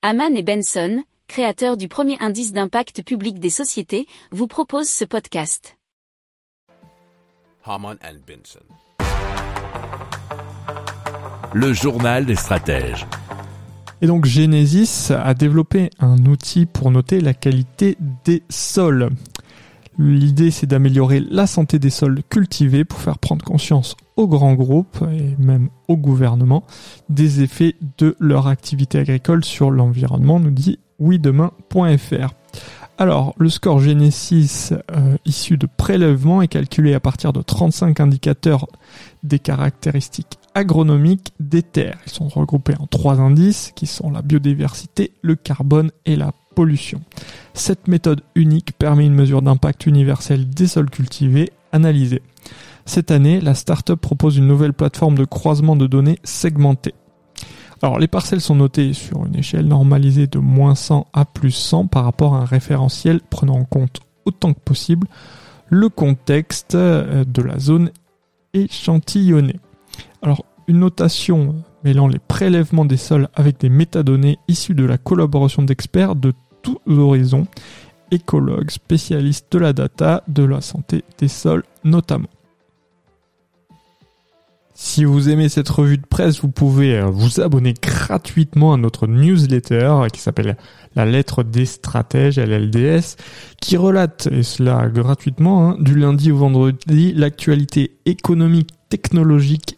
Haman et Benson, créateurs du premier indice d'impact public des sociétés, vous proposent ce podcast. Haman and Benson. Le journal des stratèges. Et donc Genesis a développé un outil pour noter la qualité des sols. L'idée c'est d'améliorer la santé des sols cultivés pour faire prendre conscience aux grands groupes et même au gouvernement des effets de leur activité agricole sur l'environnement, nous dit oui-demain.fr. Alors, le score Genesis euh, issu de prélèvements est calculé à partir de 35 indicateurs des caractéristiques agronomiques des terres. Ils sont regroupés en trois indices qui sont la biodiversité, le carbone et la Cette méthode unique permet une mesure d'impact universel des sols cultivés analysés. Cette année, la startup propose une nouvelle plateforme de croisement de données segmentées. Alors les parcelles sont notées sur une échelle normalisée de moins 100 à plus 100 par rapport à un référentiel prenant en compte autant que possible le contexte euh, de la zone échantillonnée. Alors une notation mêlant les prélèvements des sols avec des métadonnées issues de la collaboration d'experts de horizons, écologues, spécialistes de la data, de la santé des sols notamment. Si vous aimez cette revue de presse, vous pouvez euh, vous abonner gratuitement à notre newsletter qui s'appelle La lettre des stratèges, LLDS, qui relate, et cela gratuitement, hein, du lundi au vendredi, l'actualité économique, technologique,